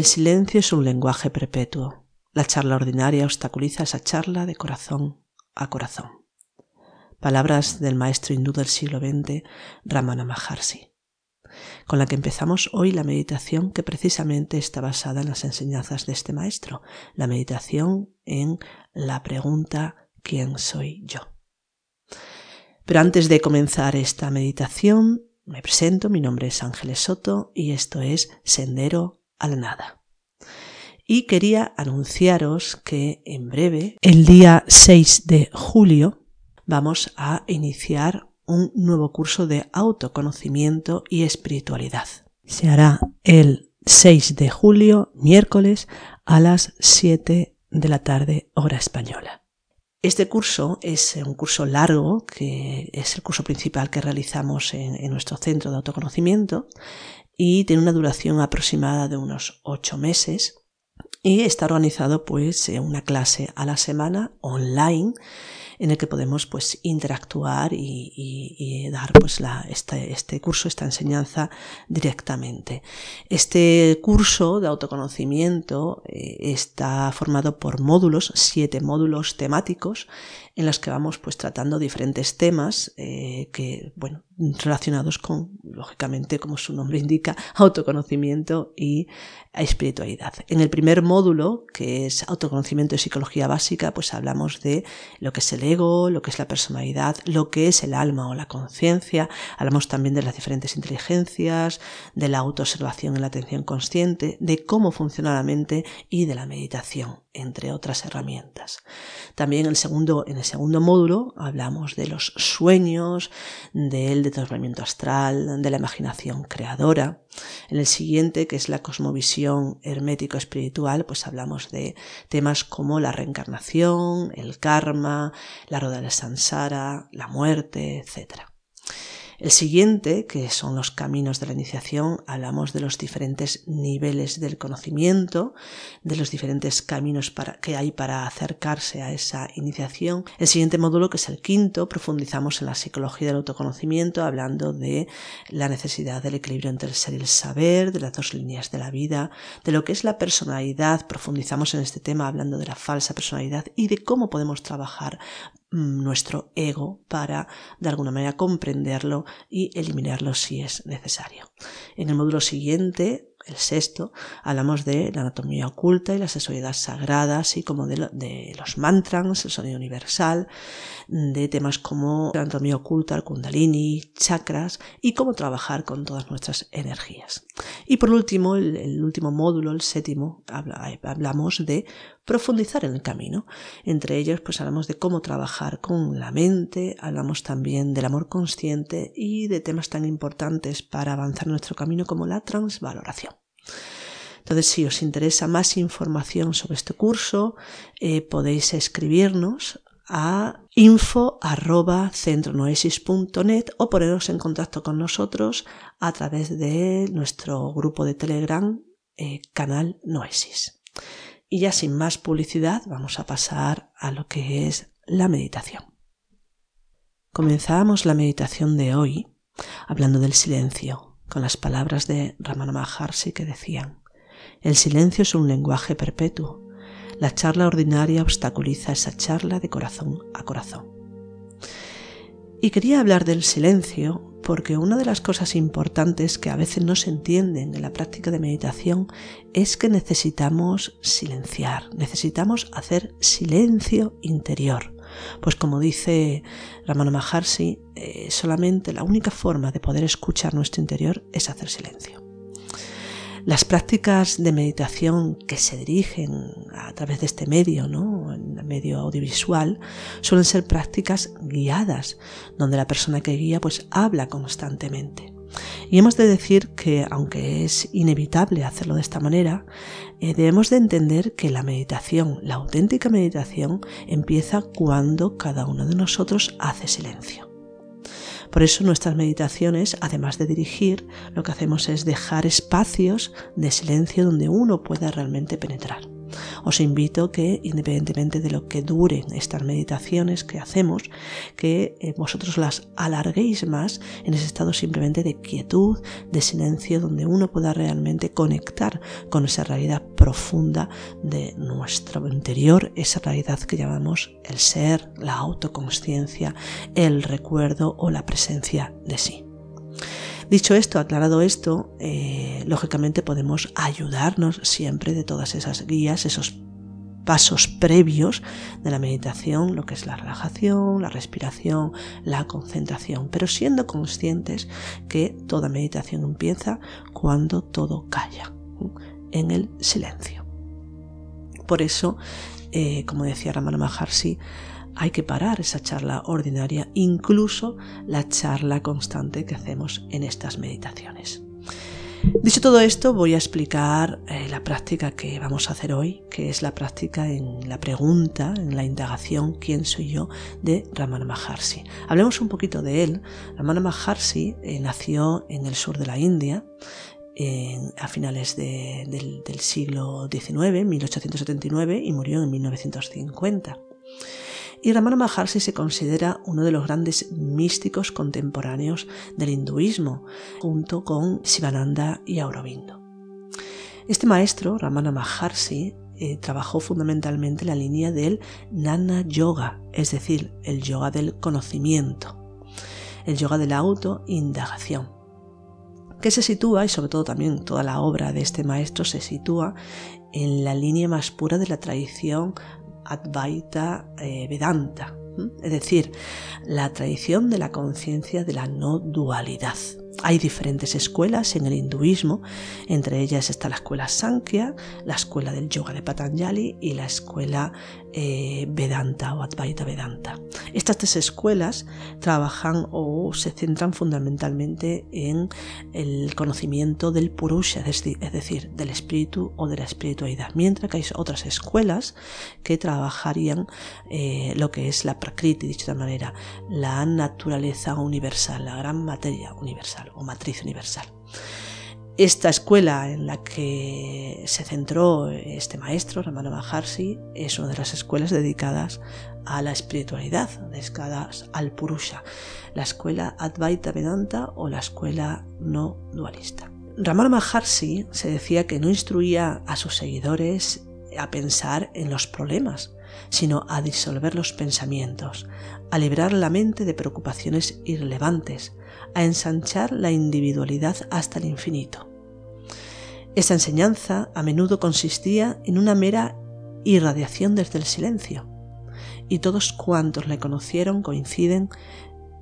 El silencio es un lenguaje perpetuo. La charla ordinaria obstaculiza esa charla de corazón a corazón. Palabras del maestro hindú del siglo XX, Ramana Maharshi, con la que empezamos hoy la meditación que precisamente está basada en las enseñanzas de este maestro, la meditación en la pregunta ¿quién soy yo? Pero antes de comenzar esta meditación, me presento, mi nombre es Ángeles Soto y esto es Sendero a la nada. Y quería anunciaros que en breve, el día 6 de julio, vamos a iniciar un nuevo curso de autoconocimiento y espiritualidad. Se hará el 6 de julio, miércoles, a las 7 de la tarde, hora española. Este curso es un curso largo, que es el curso principal que realizamos en, en nuestro centro de autoconocimiento, y tiene una duración aproximada de unos ocho meses y está organizado pues una clase a la semana online en el que podemos pues interactuar y, dar pues la, este, este, curso, esta enseñanza directamente. Este curso de autoconocimiento eh, está formado por módulos, siete módulos temáticos en los que vamos pues tratando diferentes temas eh, que bueno relacionados con lógicamente como su nombre indica autoconocimiento y espiritualidad. En el primer módulo que es autoconocimiento y psicología básica pues hablamos de lo que es el ego lo que es la personalidad lo que es el alma o la conciencia hablamos también de las diferentes inteligencias de la autoobservación en la atención consciente de cómo funciona la mente y de la meditación entre otras herramientas también el segundo en el segundo módulo hablamos de los sueños, del detonamiento astral, de la imaginación creadora. En el siguiente, que es la cosmovisión hermético espiritual, pues hablamos de temas como la reencarnación, el karma, la rueda de sansara, la muerte, etc. El siguiente, que son los caminos de la iniciación, hablamos de los diferentes niveles del conocimiento, de los diferentes caminos que hay para acercarse a esa iniciación. El siguiente módulo, que es el quinto, profundizamos en la psicología del autoconocimiento, hablando de la necesidad del equilibrio entre el ser y el saber, de las dos líneas de la vida, de lo que es la personalidad, profundizamos en este tema hablando de la falsa personalidad y de cómo podemos trabajar nuestro ego para de alguna manera comprenderlo y eliminarlo si es necesario. En el módulo siguiente el sexto, hablamos de la anatomía oculta y la sexualidad sagrada, así como de, los mantras, el sonido universal, de temas como la anatomía oculta, el kundalini, chakras y cómo trabajar con todas nuestras energías. Y por último, el, último módulo, el séptimo, hablamos de profundizar en el camino. Entre ellos, pues hablamos de cómo trabajar con la mente, hablamos también del amor consciente y de temas tan importantes para avanzar nuestro camino como la transvaloración. Entonces, si os interesa más información sobre este curso, eh, podéis escribirnos a info@centronoesis.net o poneros en contacto con nosotros a través de nuestro grupo de Telegram, eh, canal Noesis. Y ya sin más publicidad, vamos a pasar a lo que es la meditación. Comenzamos la meditación de hoy hablando del silencio, con las palabras de Ramana Maharshi que decían, el silencio es un lenguaje perpetuo. La charla ordinaria obstaculiza esa charla de corazón a corazón. Y quería hablar del silencio porque una de las cosas importantes que a veces no se entienden en la práctica de meditación es que necesitamos silenciar, necesitamos hacer silencio interior. Pues como dice Ramana Maharshi, eh, solamente la única forma de poder escuchar nuestro interior es hacer silencio. Las prácticas de meditación que se dirigen a través de este medio, ¿no? en el medio audiovisual, suelen ser prácticas guiadas, donde la persona que guía pues habla constantemente. Y hemos de decir que, aunque es inevitable hacerlo de esta manera, eh, debemos de entender que la meditación, la auténtica meditación, empieza cuando cada uno de nosotros hace silencio. Por eso nuestras meditaciones, además de dirigir, lo que hacemos es dejar espacios de silencio donde uno pueda realmente penetrar. Os invito que, independientemente de lo que duren estas meditaciones que hacemos, que eh, vosotros las alarguéis más en ese estado simplemente de quietud, de silencio, donde uno pueda realmente conectar con esa realidad profunda de nuestro interior, esa realidad que llamamos el ser, la autoconsciencia, el recuerdo o la presencia de sí. Dicho esto, aclarado esto, eh, lógicamente podemos ayudarnos siempre de todas esas guías, esos pasos previos de la meditación, lo que es la relajación, la respiración, la concentración, pero siendo conscientes que toda meditación empieza cuando todo calla, en el silencio. Por eso, eh, como decía Ramana Maharshi, hay que parar esa charla ordinaria, incluso la charla constante que hacemos en estas meditaciones. Dicho todo esto, voy a explicar eh, la práctica que vamos a hacer hoy, que es la práctica en la pregunta, en la indagación ¿quién soy yo? de Ramana Maharshi. Hablemos un poquito de él. Ramana Maharshi eh, nació en el sur de la India, a finales del, del siglo XIX, 1879, y murió en 1950 y Ramana Maharshi se considera uno de los grandes místicos contemporáneos del hinduismo, junto con Sivananda y Aurobindo. Este maestro, Ramana Maharshi, eh, trabajó fundamentalmente la línea del Nana Yoga, es decir, el yoga del conocimiento, el yoga de la autoindagación, que se sitúa, y sobre todo también toda la obra de este maestro se sitúa en la línea más pura de la tradición Advaita eh, Vedanta, es decir, la tradición de la conciencia de la no dualidad. Hay diferentes escuelas en el hinduismo, entre ellas está la escuela Sankhya, la escuela del yoga de Patanjali y la escuela eh, Vedanta o Advaita Vedanta. Estas tres escuelas trabajan o se centran fundamentalmente en el conocimiento del Purusha, es decir, del espíritu o de la espiritualidad, mientras que hay otras escuelas que trabajarían eh, lo que es la Prakriti, dicho de manera, la naturaleza universal, la gran materia universal o matriz universal. Esta escuela en la que se centró este maestro, Ramana Maharshi, es una de las escuelas dedicadas a la espiritualidad, dedicadas al Purusha, la escuela Advaita Vedanta o la escuela no dualista. Ramana Maharshi se decía que no instruía a sus seguidores a pensar en los problemas, sino a disolver los pensamientos, a librar la mente de preocupaciones irrelevantes, a ensanchar la individualidad hasta el infinito. Esta enseñanza a menudo consistía en una mera irradiación desde el silencio, y todos cuantos le conocieron coinciden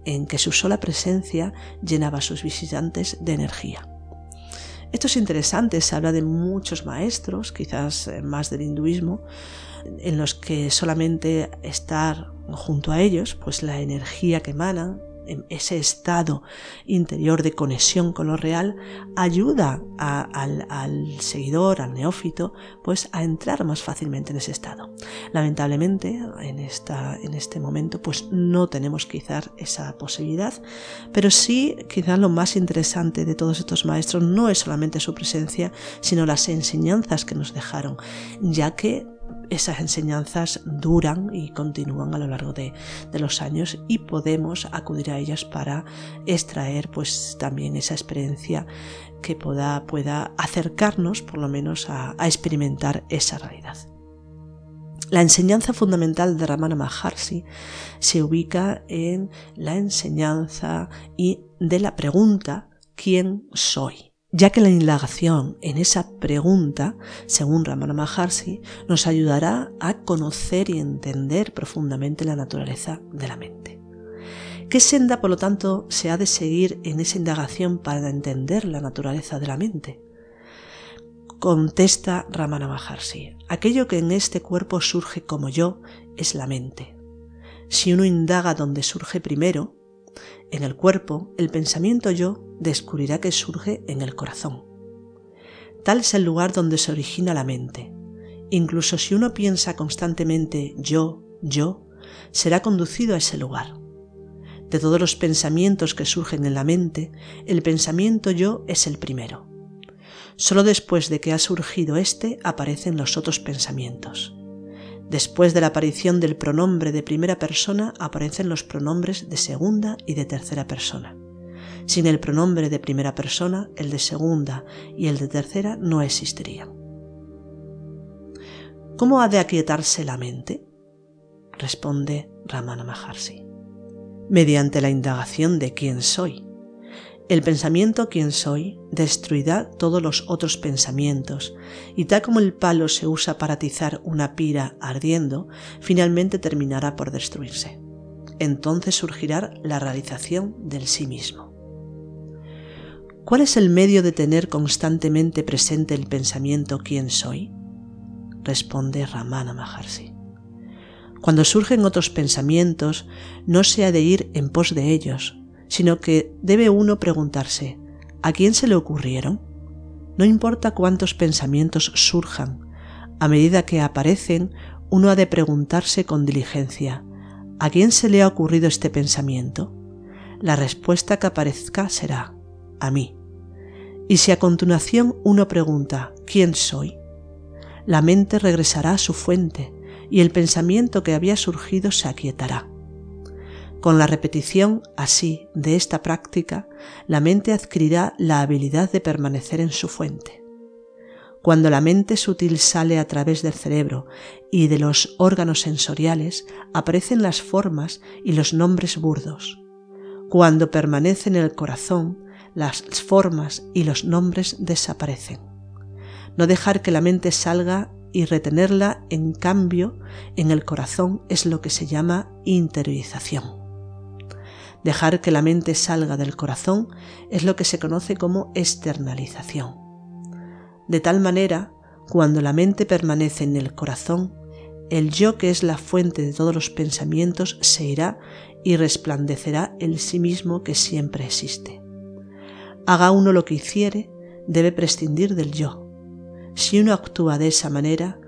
en que su sola presencia llenaba a sus visitantes de energía. Esto es interesante, se habla de muchos maestros, quizás eh, más del hinduismo, en los que solamente estar junto a ellos, pues la energía que emanan ese estado interior de conexión con lo real, ayuda al, seguidor, al neófito, pues a entrar más fácilmente en ese estado. Lamentablemente, en, esta, en este momento, pues no tenemos quizás esa posibilidad, pero sí quizás lo más interesante de todos estos maestros no es solamente su presencia, sino las enseñanzas que nos dejaron, ya que esas enseñanzas duran y continúan a lo largo de, los años y podemos acudir a ellas para extraer pues también esa experiencia que pueda, pueda acercarnos por lo menos a, a experimentar esa realidad. La enseñanza fundamental de Ramana Maharshi se ubica en la enseñanza y de la pregunta ¿quién soy? Ya que la indagación en esa pregunta, según Ramana Maharshi, nos ayudará a conocer y entender profundamente la naturaleza de la mente. ¿Qué senda, por lo tanto, se ha de seguir en esa indagación para entender la naturaleza de la mente? Contesta Ramana Maharshi, aquello que en este cuerpo surge como yo es la mente. Si uno indaga donde surge primero, en el cuerpo, el pensamiento yo descubrirá que surge en el corazón. Tal es el lugar donde se origina la mente. Incluso si uno piensa constantemente yo, yo, será conducido a ese lugar. De todos los pensamientos que surgen en la mente, el pensamiento yo es el primero. Solo después de que ha surgido éste aparecen los otros pensamientos. Después de la aparición del pronombre de primera persona aparecen los pronombres de segunda y de tercera persona. Sin el pronombre de primera persona, el de segunda y el de tercera no existirían. ¿Cómo ha de aquietarse la mente? Responde Ramana Maharshi. Mediante la indagación de quién soy. El pensamiento quién soy destruirá todos los otros pensamientos, y tal como el palo se usa para atizar una pira ardiendo, finalmente terminará por destruirse. Entonces surgirá la realización del sí mismo. ¿Cuál es el medio de tener constantemente presente el pensamiento quién soy? responde Ramana Maharshi. Cuando surgen otros pensamientos, no se ha de ir en pos de ellos, sino que debe uno preguntarse, ¿a quién se le ocurrieron? No importa cuántos pensamientos surjan, a medida que aparecen, uno ha de preguntarse con diligencia, ¿a quién se le ha ocurrido este pensamiento? La respuesta que aparezca será, a mí. Y si a continuación uno pregunta, ¿quién soy? la mente regresará a su fuente y el pensamiento que había surgido se aquietará. Con la repetición así de esta práctica, la mente adquirirá la habilidad de permanecer en su fuente. Cuando la mente sutil sale a través del cerebro y de los órganos sensoriales, aparecen las formas y los nombres burdos. Cuando permanece en el corazón, las formas y los nombres desaparecen no dejar que la mente salga y retenerla en cambio en el corazón es lo que se llama interiorización. Dejar que la mente salga del corazón es lo que se conoce como externalización. De tal manera, cuando la mente permanece en el corazón, el yo que es la fuente de todos los pensamientos se irá y resplandecerá el sí mismo que siempre existe. Haga uno lo que hiciere, debe prescindir del yo, si uno actúa de esa manera,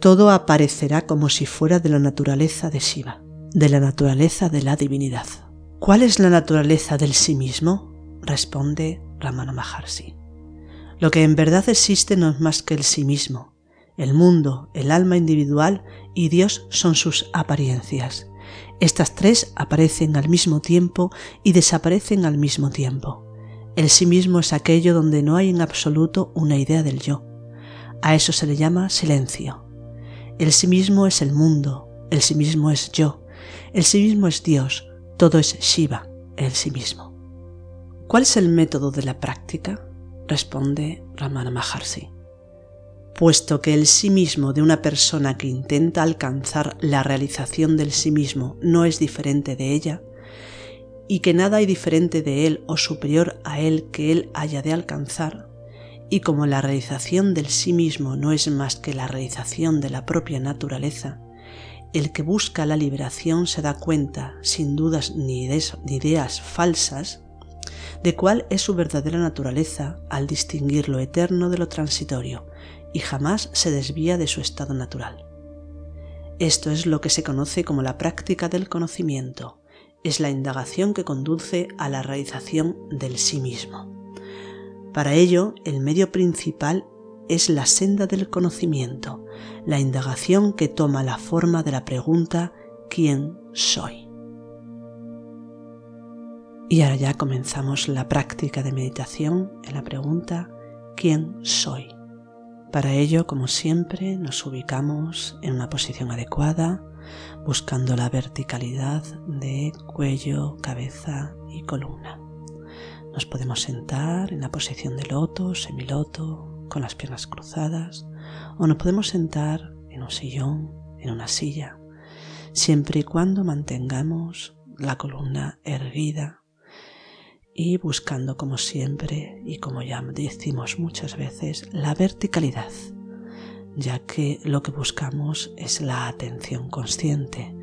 todo aparecerá como si fuera de la naturaleza de Shiva, de la naturaleza de la divinidad. ¿Cuál es la naturaleza del sí mismo? Responde Ramana Maharshi. Lo que en verdad existe no es más que el sí mismo. El mundo, el alma individual y Dios son sus apariencias. Estas tres aparecen al mismo tiempo y desaparecen al mismo tiempo. El sí mismo es aquello donde no hay en absoluto una idea del yo. A eso se le llama silencio. El sí mismo es el mundo, el sí mismo es yo, el sí mismo es Dios, todo es Shiva, el sí mismo. ¿Cuál es el método de la práctica? Responde Ramana Maharshi. Puesto que el sí mismo de una persona que intenta alcanzar la realización del sí mismo no es diferente de ella, y que nada hay diferente de él o superior a él que él haya de alcanzar, y como la realización del sí mismo no es más que la realización de la propia naturaleza, el que busca la liberación se da cuenta, sin dudas ni ideas falsas, de cuál es su verdadera naturaleza al distinguir lo eterno de lo transitorio y jamás se desvía de su estado natural. Esto es lo que se conoce como la práctica del conocimiento, es la indagación que conduce a la realización del sí mismo. Para ello, el medio principal es la senda del conocimiento, la indagación que toma la forma de la pregunta ¿quién soy? Y ahora ya comenzamos la práctica de meditación en la pregunta ¿quién soy? Para ello, como siempre, nos ubicamos en una posición adecuada, buscando la verticalidad de cuello, cabeza y columna. Nos podemos sentar en la posición de loto, semiloto, con las piernas cruzadas, o nos podemos sentar en un sillón, en una silla, siempre y cuando mantengamos la columna erguida y buscando como siempre y como ya decimos muchas veces la verticalidad ya que lo que buscamos es la atención consciente,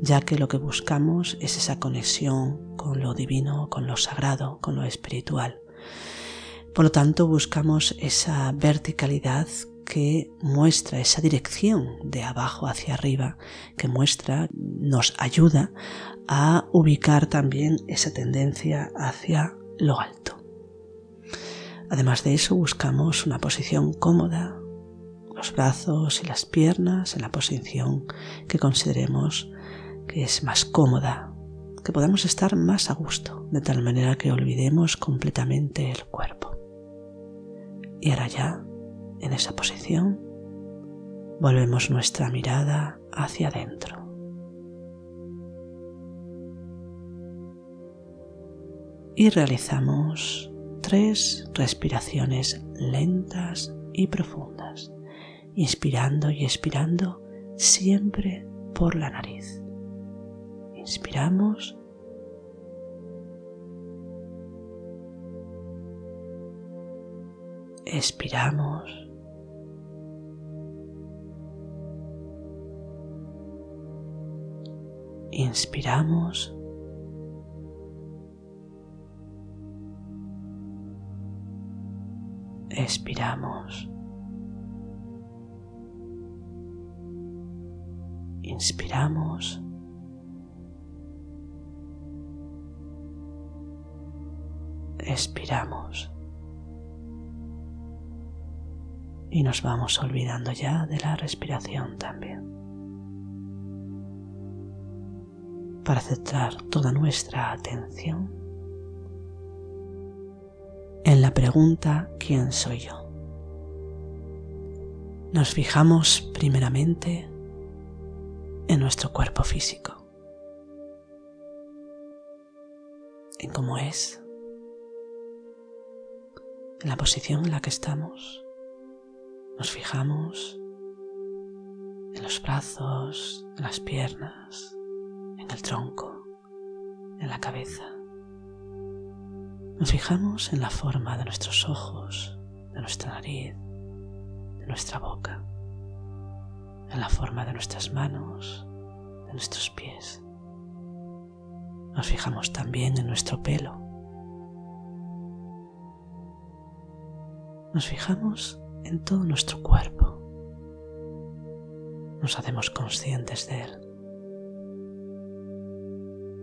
ya que lo que buscamos es esa conexión con lo divino, con lo sagrado, con lo espiritual. Por lo tanto, buscamos esa verticalidad que muestra esa dirección de abajo hacia arriba, que muestra, nos ayuda a ubicar también esa tendencia hacia lo alto. Además de eso buscamos una posición cómoda, los brazos y las piernas en la posición que consideremos que es más cómoda, que podamos estar más a gusto, de tal manera que olvidemos completamente el cuerpo. Y ahora ya, en esa posición, volvemos nuestra mirada hacia adentro. Y realizamos tres respiraciones lentas y profundas, inspirando y expirando siempre por la nariz. Inspiramos. Expiramos. Inspiramos. Expiramos. Inspiramos. Expiramos. Y nos vamos olvidando ya de la respiración también. Para centrar toda nuestra atención en la pregunta ¿quién soy yo? Nos fijamos primeramente en nuestro cuerpo físico, en cómo es, en la posición en la que estamos. Nos fijamos en los brazos, en las piernas, en el tronco, en la cabeza. Nos fijamos en la forma de nuestros ojos, de nuestra nariz, de nuestra boca, en la forma de nuestras manos, de nuestros pies. Nos fijamos también en nuestro pelo. Nos fijamos en todo nuestro cuerpo. Nos hacemos conscientes de él.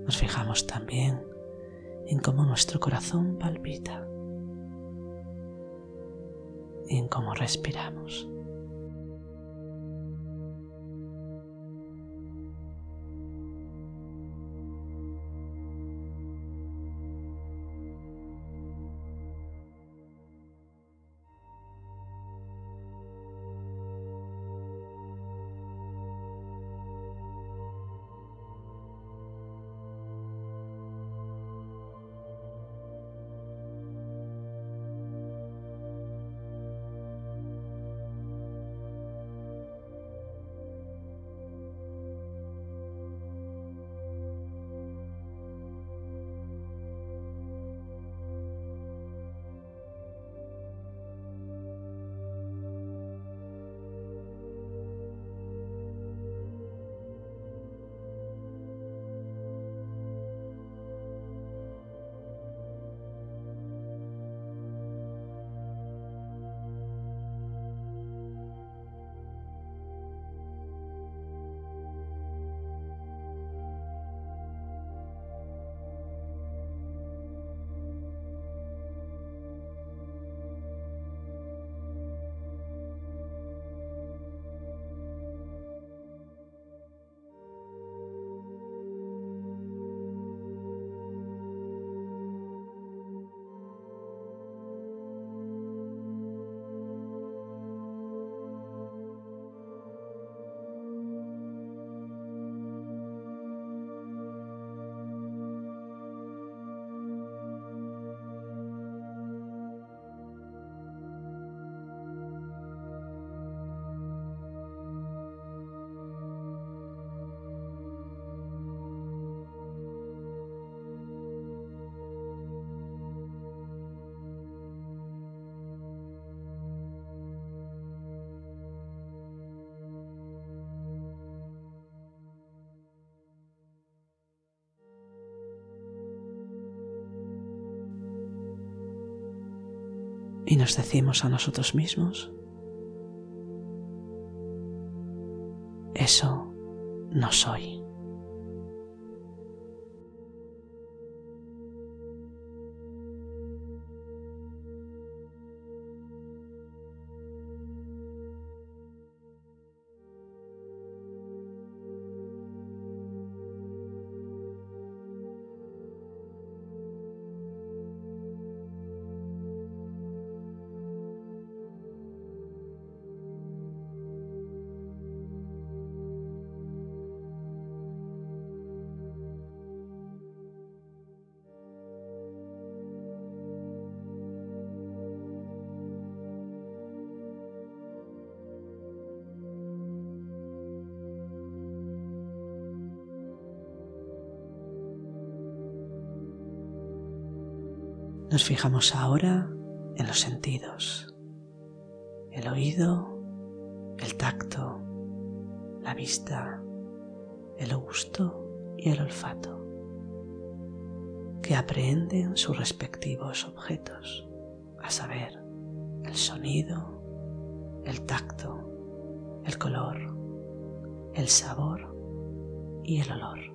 Nos fijamos también en cómo nuestro corazón palpita y en cómo respiramos. Y nos decimos a nosotros mismos, eso no soy. Nos fijamos ahora en los sentidos, el oído, el tacto, la vista, el gusto y el olfato, que aprehenden sus respectivos objetos, a saber, el sonido, el tacto, el color, el sabor y el olor.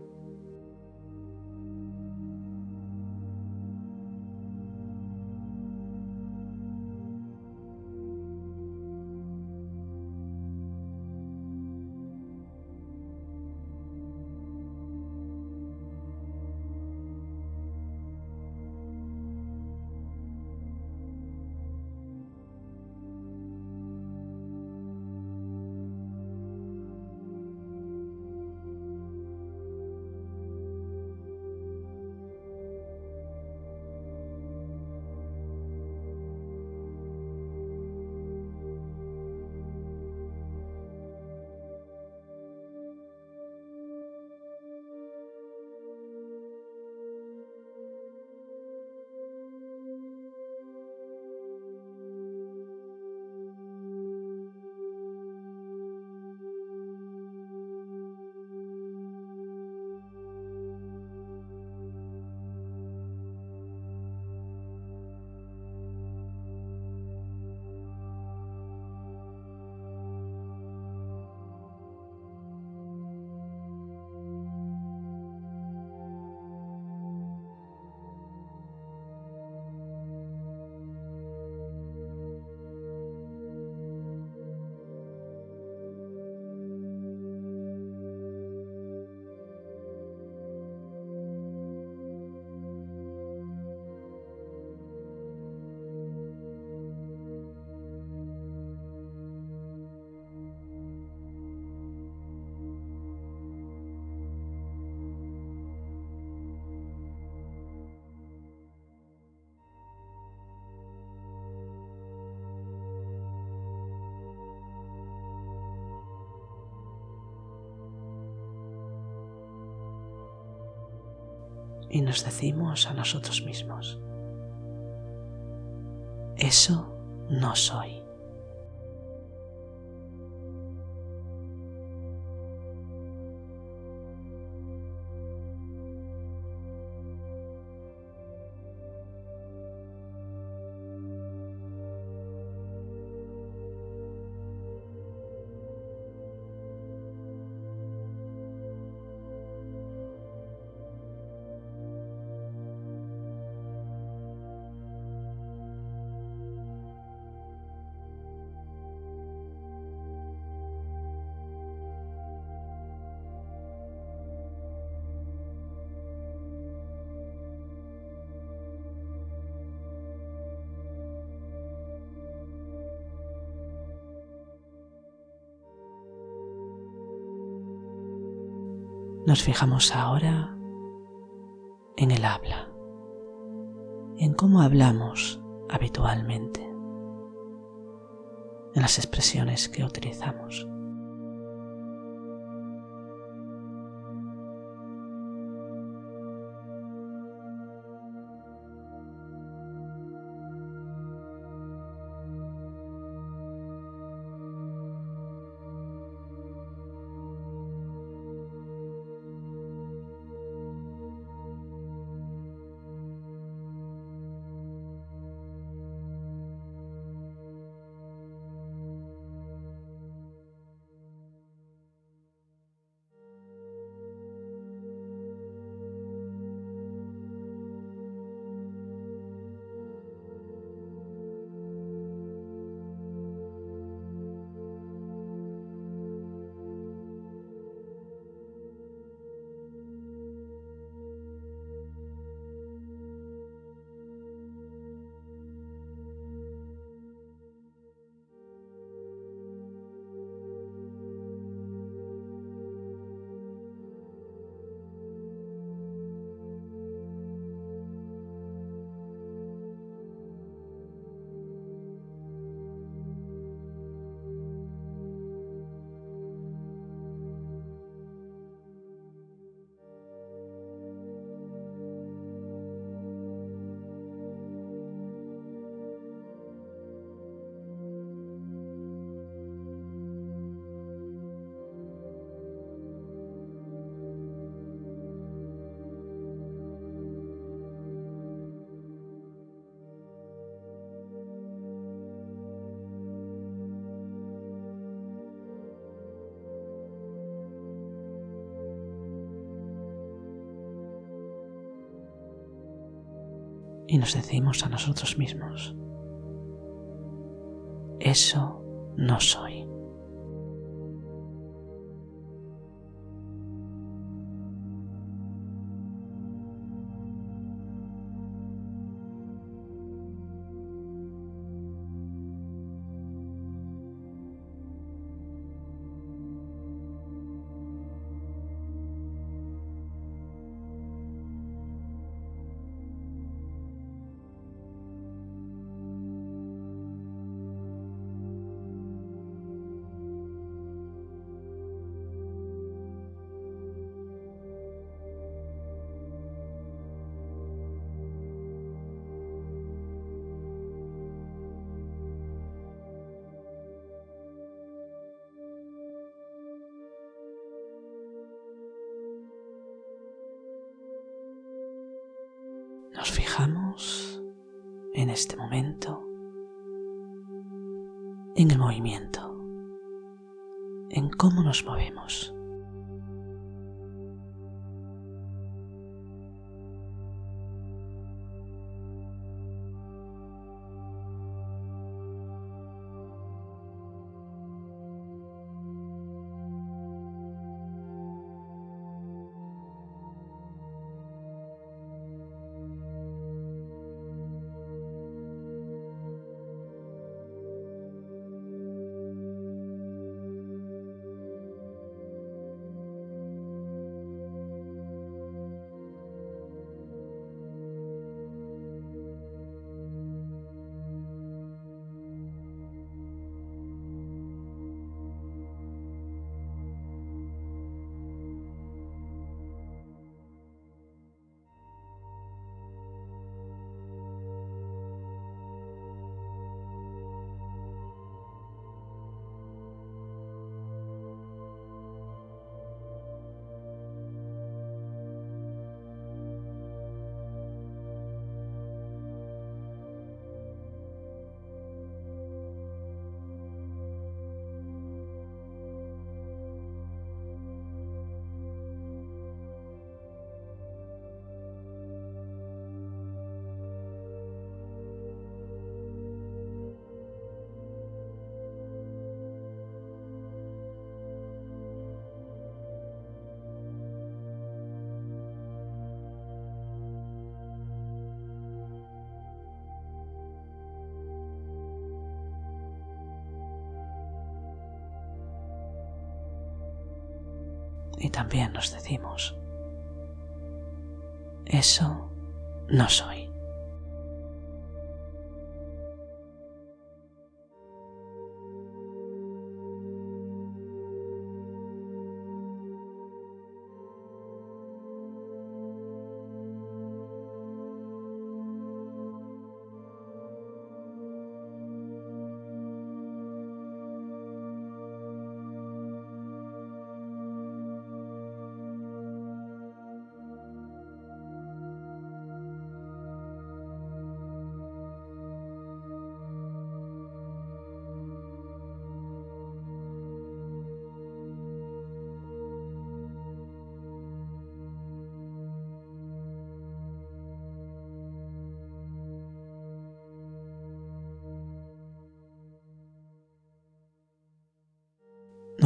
Y nos decimos a nosotros mismos, eso no soy. Nos fijamos ahora en el habla, en cómo hablamos habitualmente, en las expresiones que utilizamos. Y nos decimos a nosotros mismos, eso no soy. Nos movemos. Y también nos decimos, eso no soy.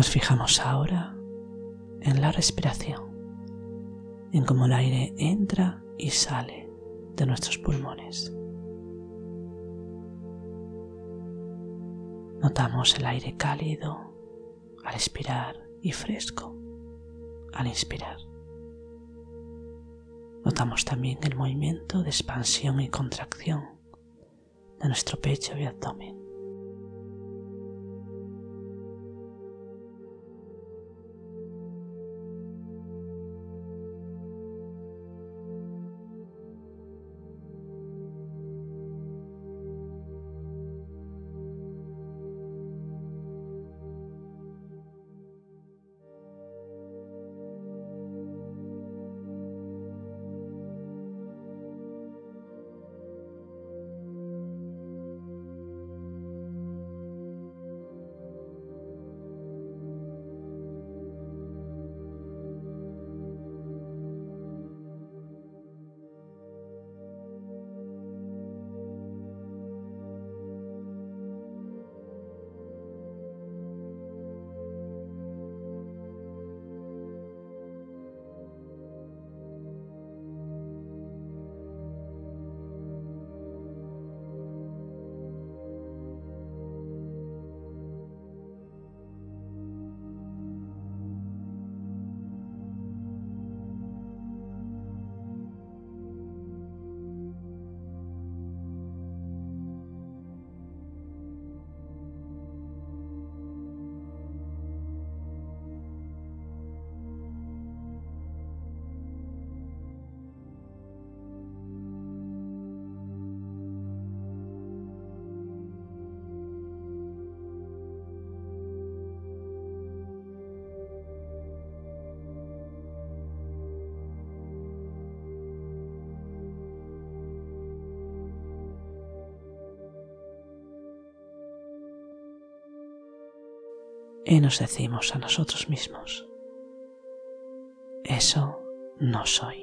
Nos fijamos ahora en la respiración, en cómo el aire entra y sale de nuestros pulmones. Notamos el aire cálido al expirar y fresco al inspirar. Notamos también el movimiento de expansión y contracción de nuestro pecho y abdomen. Y nos decimos a nosotros mismos, eso no soy.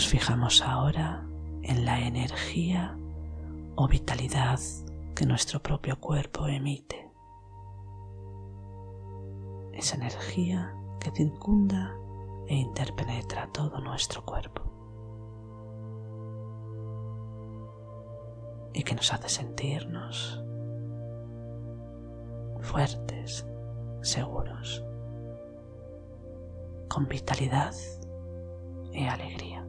Nos fijamos ahora en la energía o vitalidad que nuestro propio cuerpo emite. Esa energía que circunda e interpenetra todo nuestro cuerpo y que nos hace sentirnos fuertes, seguros, con vitalidad y alegría.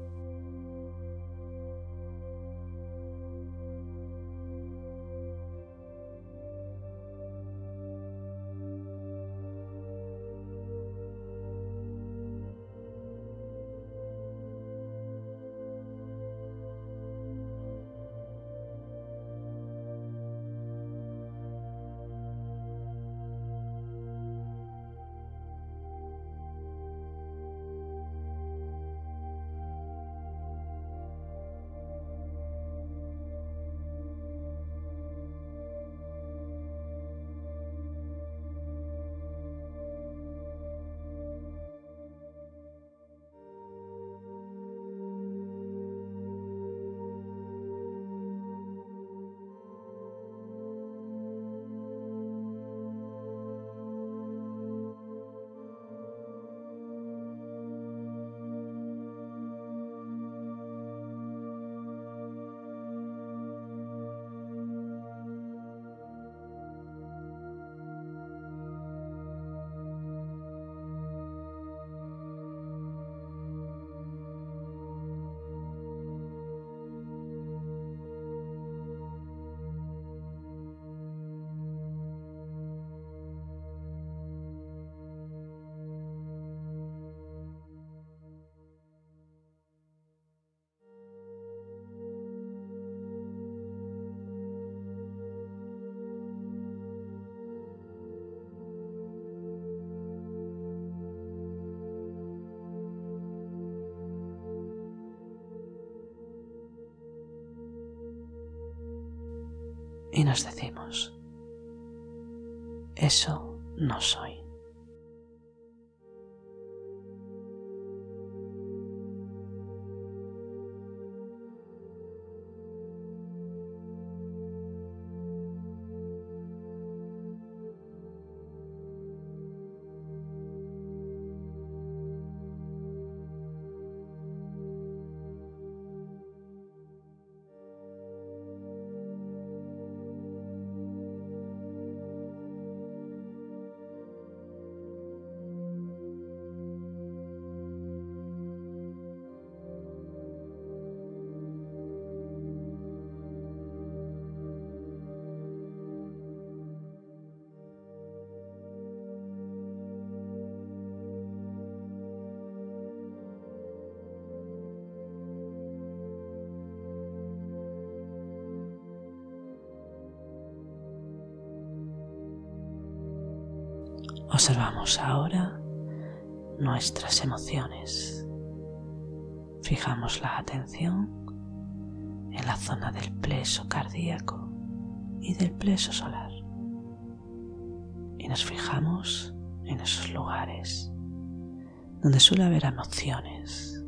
Y nos decimos, eso no soy. Observamos ahora nuestras emociones. Fijamos la atención en la zona del pleso cardíaco y del pleso solar. Y nos fijamos en esos lugares donde suele haber emociones.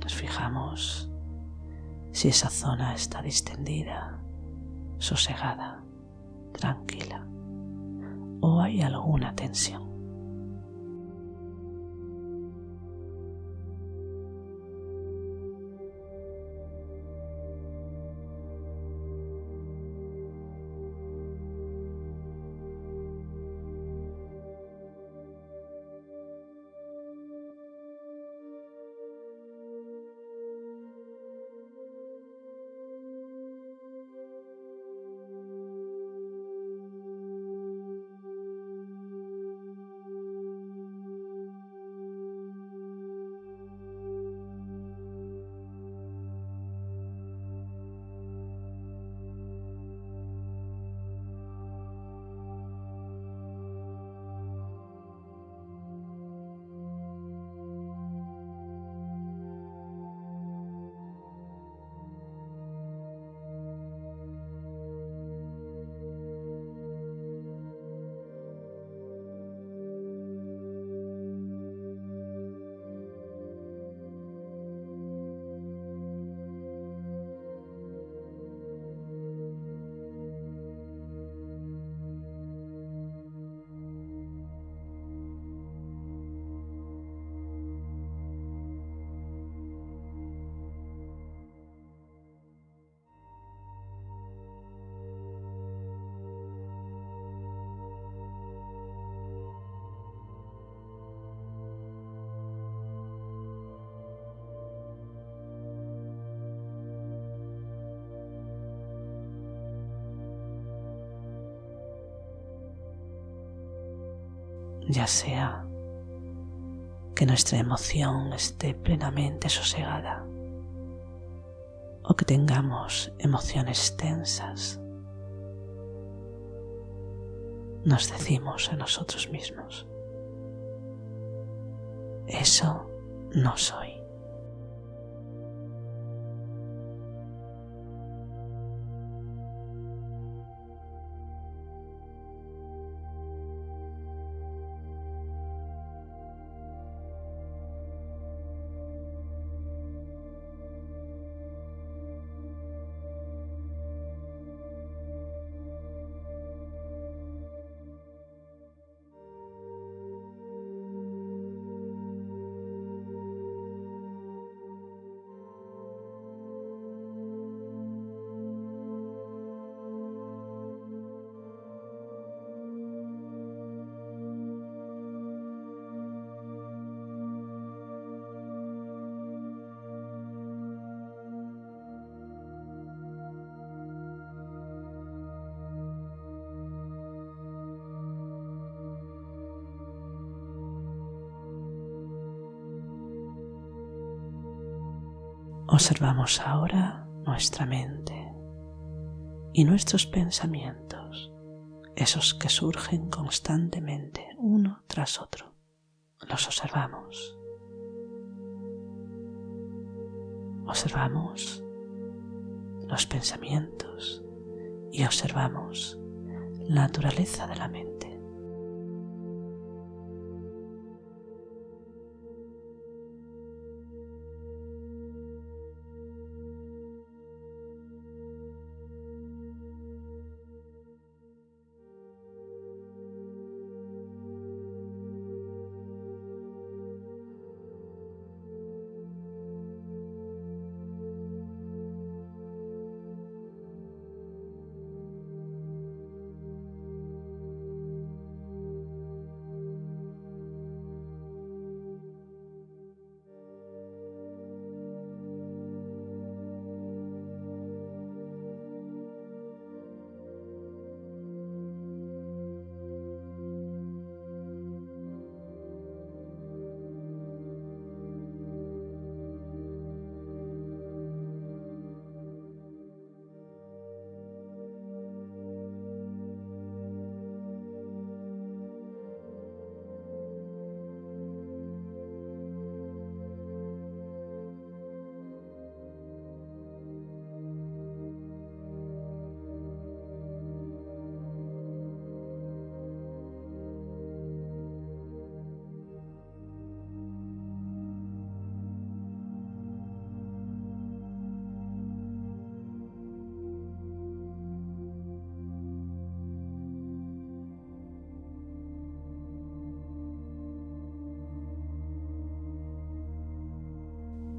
Nos fijamos si esa zona está distendida, sosegada, tranquila o hay alguna tensión. Ya sea que nuestra emoción esté plenamente sosegada o que tengamos emociones tensas, nos decimos a nosotros mismos, eso no soy. Ahora nuestra mente y nuestros pensamientos, esos que surgen constantemente uno tras otro. Los observamos. Observamos los pensamientos y observamos la naturaleza de la mente.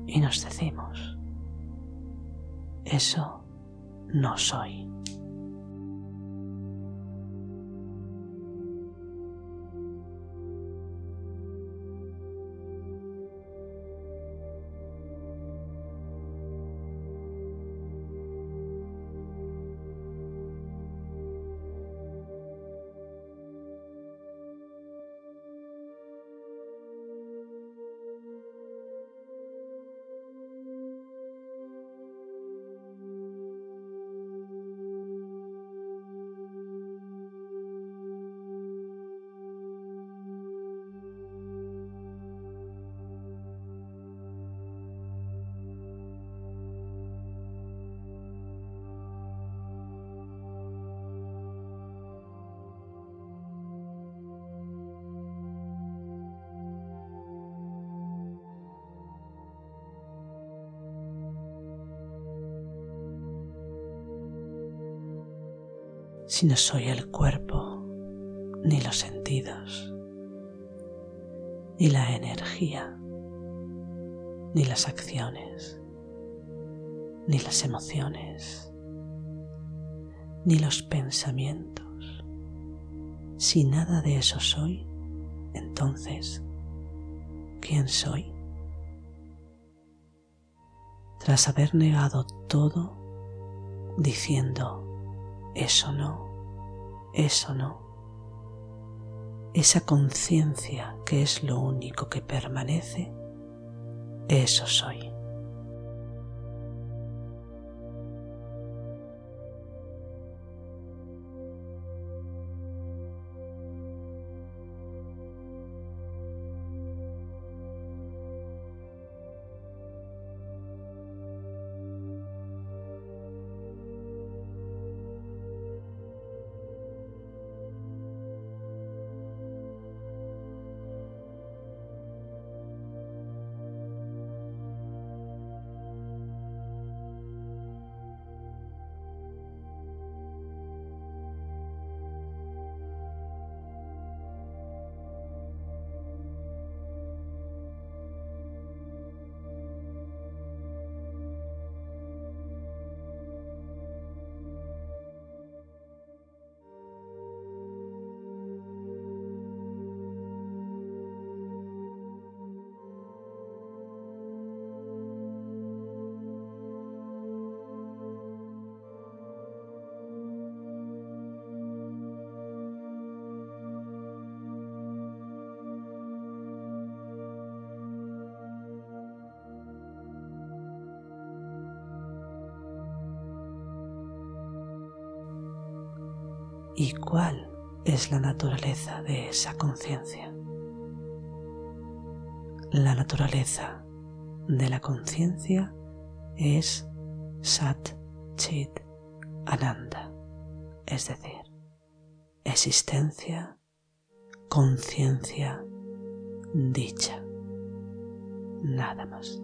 Y nos decimos, eso no soy. Si no soy el cuerpo, ni los sentidos, ni la energía, ni las acciones, ni las emociones, ni los pensamientos. Si nada de eso soy, entonces, ¿quién soy? Tras haber negado todo, diciendo, eso no, eso no. esa conciencia que es lo único que permanece, eso soy. Cuál es la naturaleza de esa conciencia. La naturaleza de la conciencia es Sat Chit Ananda, es decir, existencia, conciencia, dicha, nada más.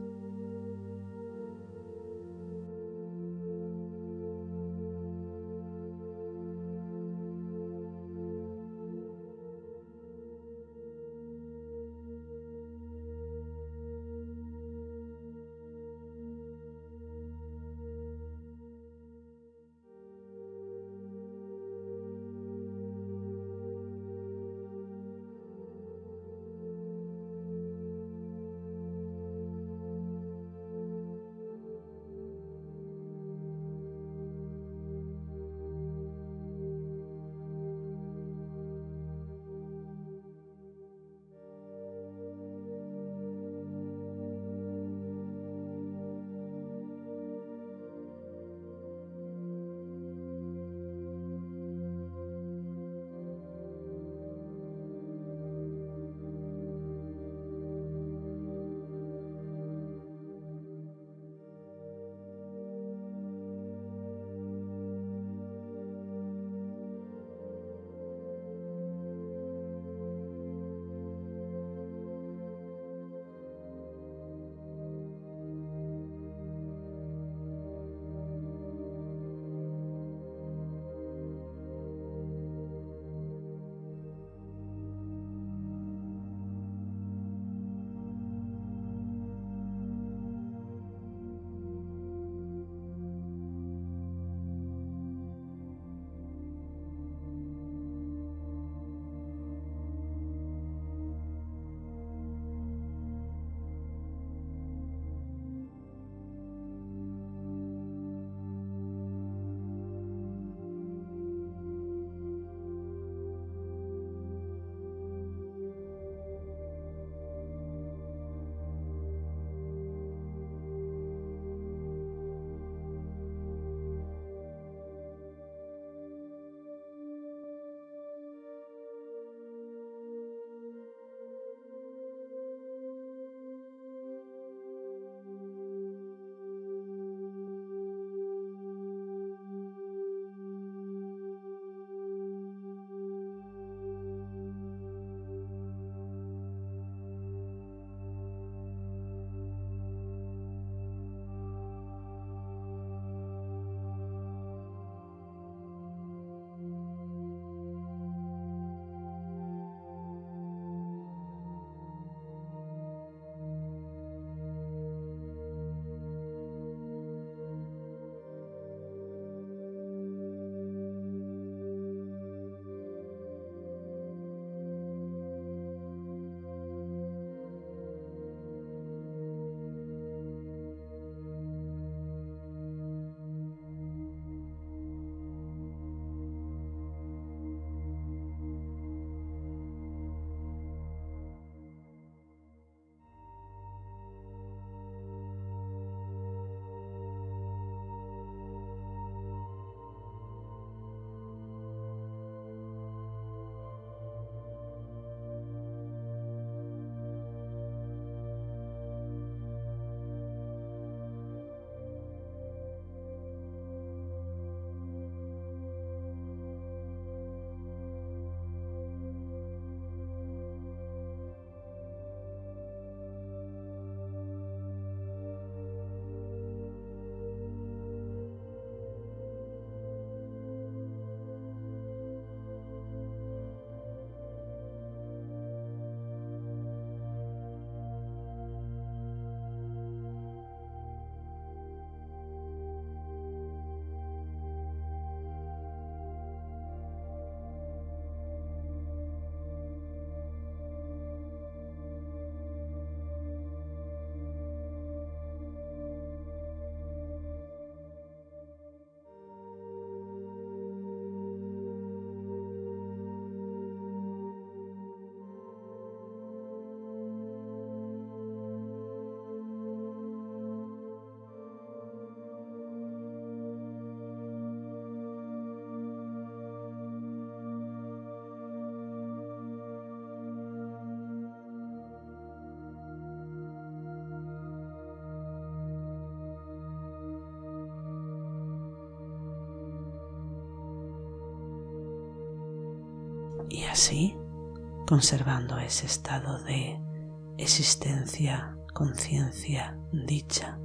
Así, conservando ese estado de existencia, conciencia, dicha,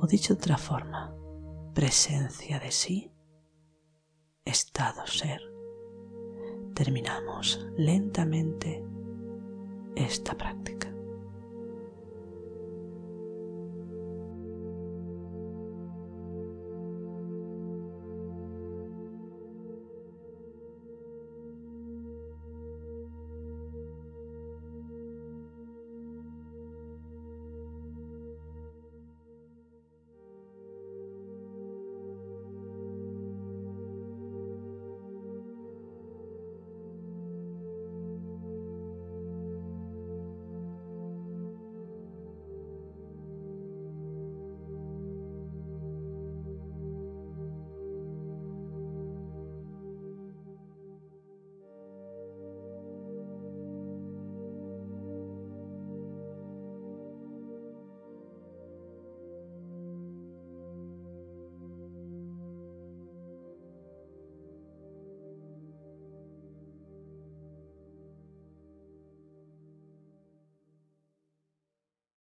o dicho de otra forma, presencia de sí, estado ser, terminamos lentamente esta práctica.